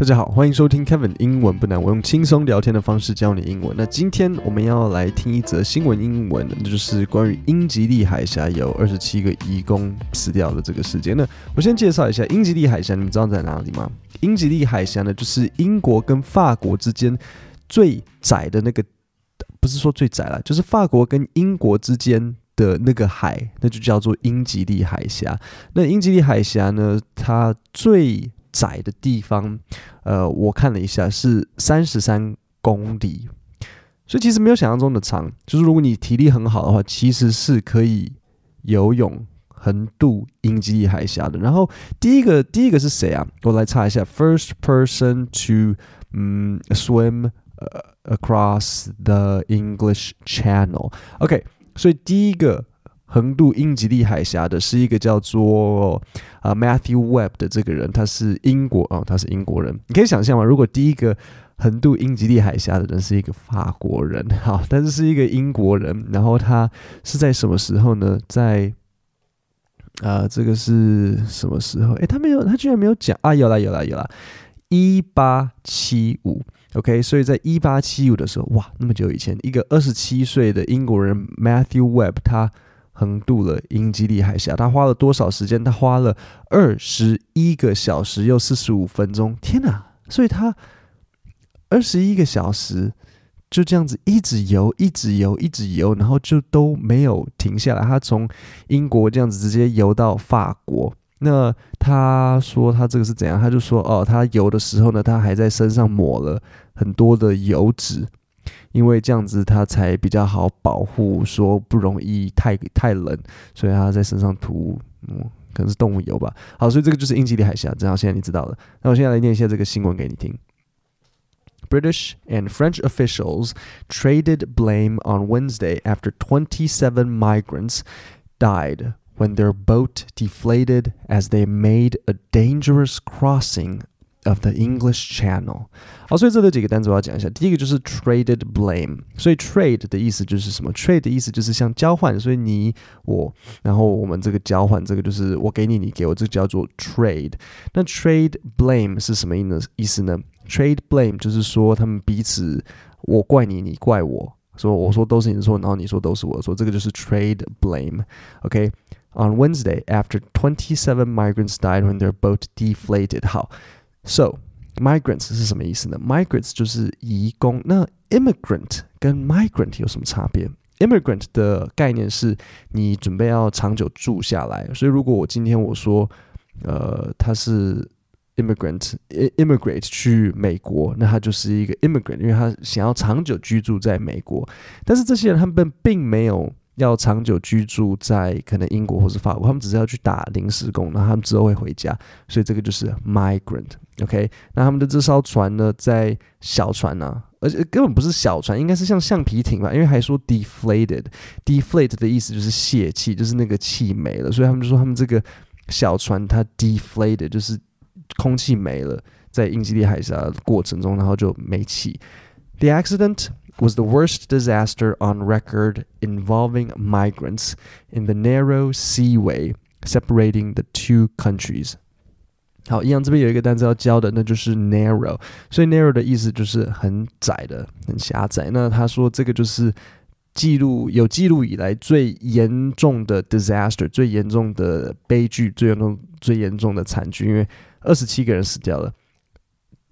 大家好，欢迎收听 Kevin 英文不难，我用轻松聊天的方式教你英文。那今天我们要来听一则新闻英文，那就是关于英吉利海峡有二十七个移工死掉的这个事件。那我先介绍一下英吉利海峡，你们知道在哪里吗？英吉利海峡呢，就是英国跟法国之间最窄的那个，不是说最窄了，就是法国跟英国之间的那个海，那就叫做英吉利海峡。那英吉利海峡呢，它最窄的地方，呃，我看了一下是三十三公里，所以其实没有想象中的长。就是如果你体力很好的话，其实是可以游泳横渡英吉利海峡的。然后第一个第一个是谁啊？我来查一下，first person to 嗯 swim across the English Channel。OK，所以第一个。横渡英吉利海峡的是一个叫做啊 Matthew Webb 的这个人，他是英国哦，他是英国人。你可以想象吗？如果第一个横渡英吉利海峡的人是一个法国人，好，但是是一个英国人，然后他是在什么时候呢？在啊、这个是什么时候？诶，他没有，他居然没有讲啊！有啦，有啦，有啦，一八七五，OK，所以在一八七五的时候，哇，那么久以前，一个二十七岁的英国人 Matthew Webb，他。横渡了英吉利海峡，他花了多少时间？他花了二十一个小时又四十五分钟。天哪！所以他二十一个小时就这样子一直游，一直游，一直游，然后就都没有停下来。他从英国这样子直接游到法国。那他说他这个是怎样？他就说哦，他游的时候呢，他还在身上抹了很多的油脂。因为这样子，它才比较好保护，说不容易太太冷，所以他在身上涂，嗯，可能是动物油吧。好，所以这个就是英吉利海峡，正好现在你知道了。那我现在来念一下这个新闻给你听。British and French officials traded blame on Wednesday after 27 migrants died when their boat deflated as they made a dangerous crossing. Of the English Channel，好，所以这里几个单词我要讲一下。第一个就是 traded blame，所以 trade 的意思就是什么？trade 的意思就是像交换，所以你我，然后我们这个交换，这个就是我给你，你给我，这个叫做 trade。那 trade blame 是什么意思？意思呢？trade blame 就是说他们彼此，我怪你，你怪我，说我说都是你的错，然后你说都是我的错，这个就是 trade blame。OK，on Wednesday after twenty-seven migrants died when their boat deflated，好。 So migrants 是什么意思呢？migrants 就是移工。那 immigrant 跟 migrant 有什么差别？immigrant 的概念是你准备要长久住下来。所以如果我今天我说，呃，他是 immigrant，immigrate 去美国，那他就是一个 immigrant，因为他想要长久居住在美国。但是这些人他们并没有。要长久居住在可能英国或是法国，他们只是要去打临时工，然后他们之后会回家，所以这个就是 migrant，OK？、那他们的这艘船呢，在小船呢、啊，而且根本不是小船，应该是像橡皮艇吧？因为还说 deflated，deflate 的意思就是泄气，就是那个气没了，所以他们就说他们这个小船它 deflated，就是空气没了，在英吉利海峡的过程中，然后就没气。The accident was the worst disaster on record involving migrants in the narrow seaway separating the two countries。好，一样这边有一个单词要教的，那就是 narrow。所以 narrow 的意思就是很窄的、很狭窄。那他说这个就是记录有记录以来最严重的 disaster，最严重的悲剧，最严重、最严重的惨剧，因为二十七个人死掉了。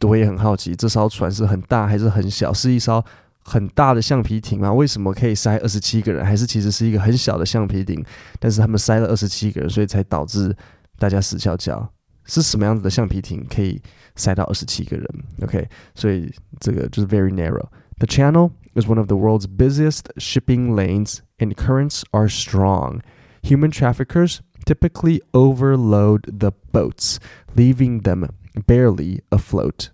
我也很好奇，这艘船是很大还是很小？是一艘很大的橡皮艇吗？为什么可以塞二十七个人？还是其实是一个很小的橡皮艇，但是他们塞了二十七个人，所以才导致大家死翘翘？是什么样子的橡皮艇可以塞到二十七个人？OK，所以这个就是 very narrow. The channel is one of the world's busiest shipping lanes, and currents are strong. Human traffickers typically overload the boats, leaving them barely afloat.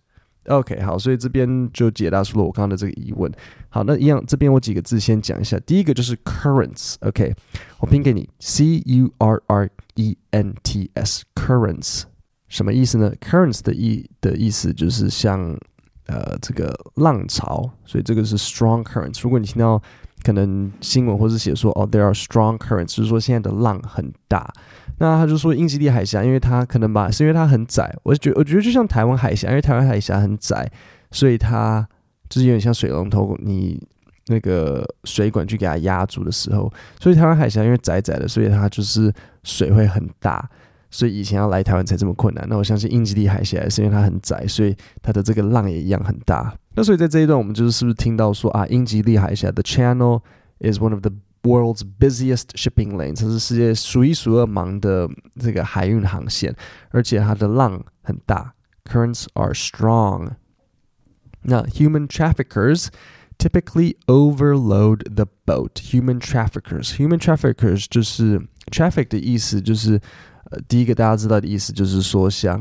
OK，好，所以这边就解答出了我刚刚的这个疑问。好，那一样，这边我几个字先讲一下。第一个就是 currents。OK，我拼给你，C U R R E N T S，currents 什么意思呢？currents 的意的意思就是像呃这个浪潮，所以这个是 strong currents。如果你听到可能新闻或是写说哦，there are strong currents，就是说现在的浪很大。那他就说英吉利海峡，因为它可能吧，是因为它很窄。我觉我觉得就像台湾海峡，因为台湾海峡很窄，所以它就是有点像水龙头，你那个水管去给它压住的时候，所以台湾海峡因为窄窄的，所以它就是水会很大。所以以前要来台湾才这么困难。那我相信英吉利海峡是因为它很窄，所以它的这个浪也一样很大。那所以在这一段，我们就是是不是听到说啊，英吉利海峡的 Channel is one of the world's busiest shipping lanes，它是世界数一数二忙的这个海运航线，而且它的浪很大，currents are strong。那 human traffickers typically overload the boat. Human traffickers, human traffickers 就是 traffic 的意思就是。 第一个大家知道的意思就是说，像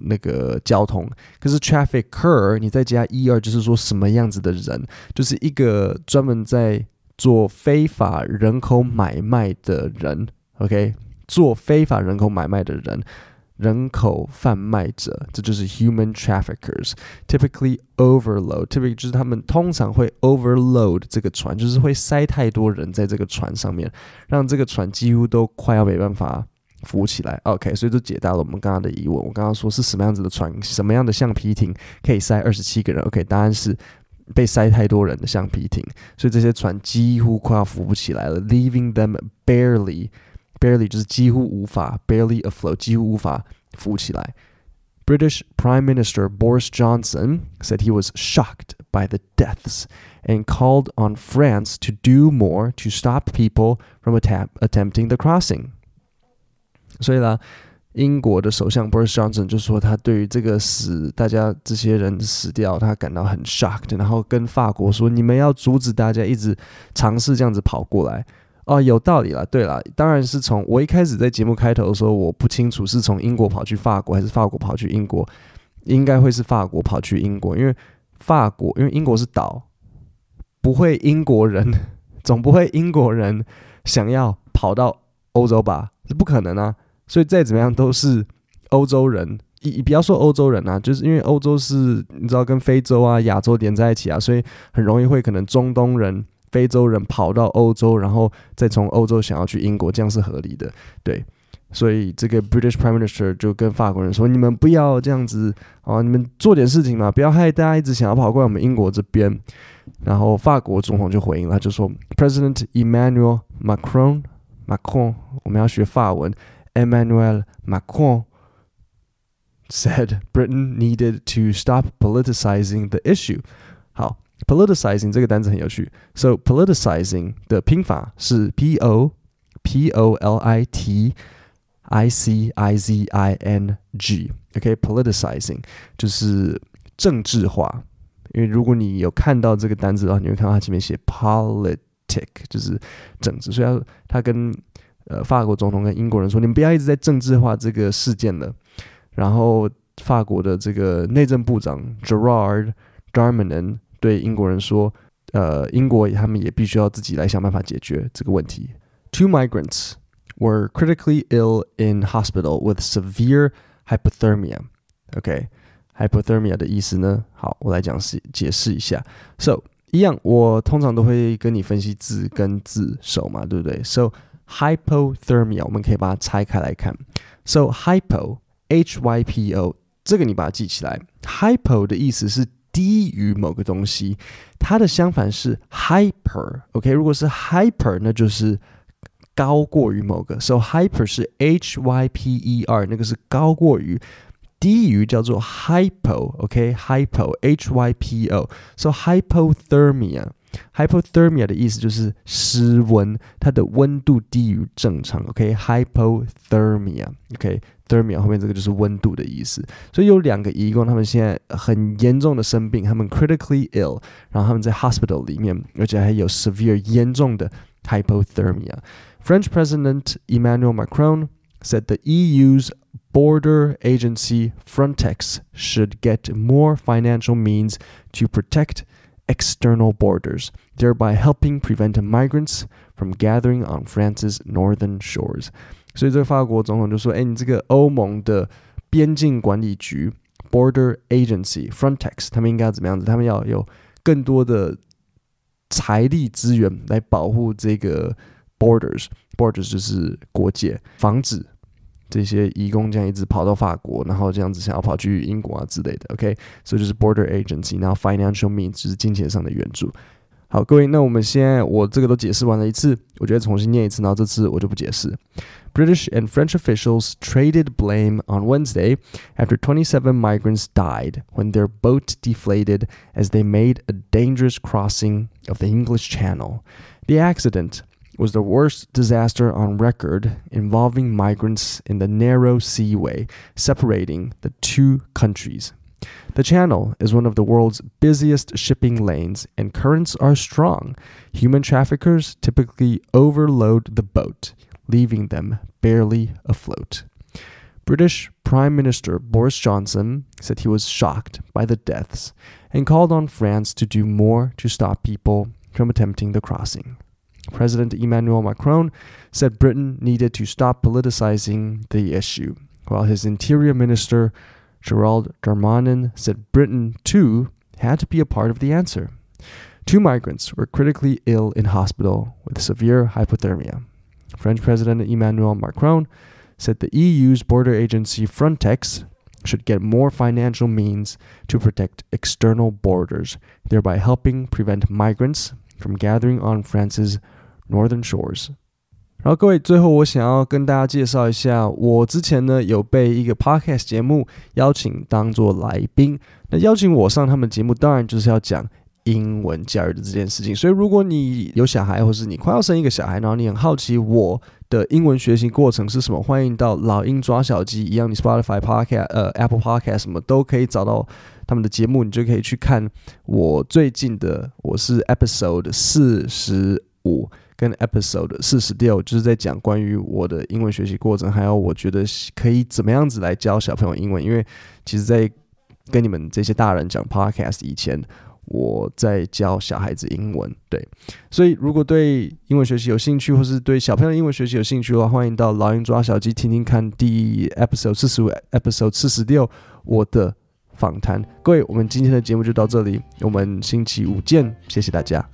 那个交通，可是 trafficker 你再加 er 就是说什么样子的人，就是一个专门在做非法人口买卖的人，OK，做非法人口买卖的人，人口贩卖者，这就是 human traffickers。Typically overload，typically 就是他们通常会 overload 这个船，就是会塞太多人在这个船上面，让这个船几乎都快要没办法。浮起来，OK，所以就解答了我们刚刚的疑问。我刚刚说是什么样子的船，什么样的橡皮艇可以塞二十七个人？OK，答案是被塞太多人的橡皮艇，所以这些船几乎快要浮不起来了，leaving them barely，barely 就是几乎无法，barely afloat，几乎无法浮起来。British Prime Minister Boris Johnson said he was shocked by the deaths and called on France to do more to stop people from attempting the crossing. 所以啦，英国的首相 Boris Johnson 就说，他对于这个死，大家这些人死掉，他感到很 shocked，然后跟法国说，你们要阻止大家一直尝试这样子跑过来。哦，有道理啦。对啦，当然是从我一开始在节目开头的时候，我不清楚是从英国跑去法国，还是法国跑去英国，应该会是法国跑去英国，因为法国，因为英国是岛，不会英国人，总不会英国人想要跑到欧洲吧？这不可能啊！所以再怎么样都是欧洲人，你不要说欧洲人啊，就是因为欧洲是你知道跟非洲啊、亚洲连在一起啊，所以很容易会可能中东人、非洲人跑到欧洲，然后再从欧洲想要去英国，这样是合理的。对，所以这个 British Prime Minister 就跟法国人说：“你们不要这样子啊，你们做点事情嘛，不要害大家一直想要跑过来我们英国这边。”然后法国总统就回应了，就说：“President Emmanuel Macron，Macron，我们要学法文。” Emmanuel Macron said Britain needed to stop politicizing the issue. 好，politicizing 这个单词很有趣。So politicizing 的拼法是 P O P O L I T I C I Z I N G。OK，politicizing 就是政治化。因为如果你有看到这个单词的话，你会看到它前面写 politic，就是政治。所以它它跟 呃，法国总统跟英国人说：“你们不要一直在政治化这个事件了。”然后，法国的这个内政部长 Gerard Darmanin 对英国人说：“呃，英国他们也必须要自己来想办法解决这个问题。” Two migrants were critically ill in hospital with severe hypothermia. OK，hypothermia、的意思呢？好，我来讲释解释一下。So，一样，我通常都会跟你分析字跟字首嘛，对不对？So Hypothermia，我们可以把它拆开来看。So hypo h y p o 这个你把它记起来。Hypo 的意思是低于某个东西，它的相反是 hyper。OK，如果是 hyper，那就是高过于某个。So hyper 是 h y p e r，那个是高过于，低于叫做 hypo。OK，hypo h y p o。So hypothermia。Hypothermia 的意思就是失温，它的温度低于正常。OK，Hypothermia，OK，Thermia 后面这个就是温度的意思。所以有两个移工，他们现在很严重的生病，他们 critically ill，然后他们在 hospital 里面，而且还有 severe 严重的 hypothermia。French President Emmanuel Macron said the EU's border agency Frontex should get more financial means to protect external borders, thereby helping prevent migrants from gathering on France's northern shores。所以这个法国总统就说：“哎，你这个欧盟的边境管理局 （Border Agency, Frontex），他们应该要怎么样子？他们要有更多的 财力资源来保护这个 borders，borders 就是国界，防止 这些移工这样一直跑到法国，然后这样子想要跑去英国啊之类的。OK，所以就是 border agency，然后 financial means 就是金钱上的援助。好，各位，那我们现在我这个都解释完了一次，我觉得重新念一次，然后这次我就不解释。British and French officials traded blame on Wednesday after 27 migrants died when their boat deflated as they made a dangerous crossing of the English Channel. The accident was the worst disaster on record involving migrants in the narrow seaway separating the two countries. The channel is one of the world's busiest shipping lanes, and currents are strong. Human traffickers typically overload the boat, leaving them barely afloat. British Prime Minister Boris Johnson said he was shocked by the deaths and called on France to do more to stop people from attempting the crossing. President Emmanuel Macron said Britain needed to stop politicizing the issue, while his Interior Minister Gerald Darmanin said Britain, too, had to be a part of the answer. Two migrants were critically ill in hospital with severe hypothermia. French President Emmanuel Macron said the EU's border agency Frontex should get more financial means to protect external borders, thereby helping prevent migrants from gathering on France's northern shores. 然后各位，最后我想要跟大家介绍一下，我之前呢有被一个 podcast 节目邀请当做来宾。那邀请我上他们节目，当然就是要讲英文教育的这件事情，所以如果你有小孩，或是你快要生一个小孩，然后你很好奇我的英文学习过程是什么，欢迎到老鹰抓小鸡一样，你 Spotify Podcast、呃 Apple Podcast 什么都可以找到他们的节目，你就可以去看我最近的，我是 Episode 四十五跟 Episode 四十六，就是在讲关于我的英文学习过程，还有我觉得可以怎么样子来教小朋友英文，因为其实，在跟你们这些大人讲 Podcast 以前。我在教小孩子英文，对，所以如果对英文学习有兴趣，或是对小朋友英文学习有兴趣的话，欢迎到老鹰抓小鸡听听看第 episode 四十五 episode 四十六我的访谈。各位，我们今天的节目就到这里，我们星期五见，谢谢大家。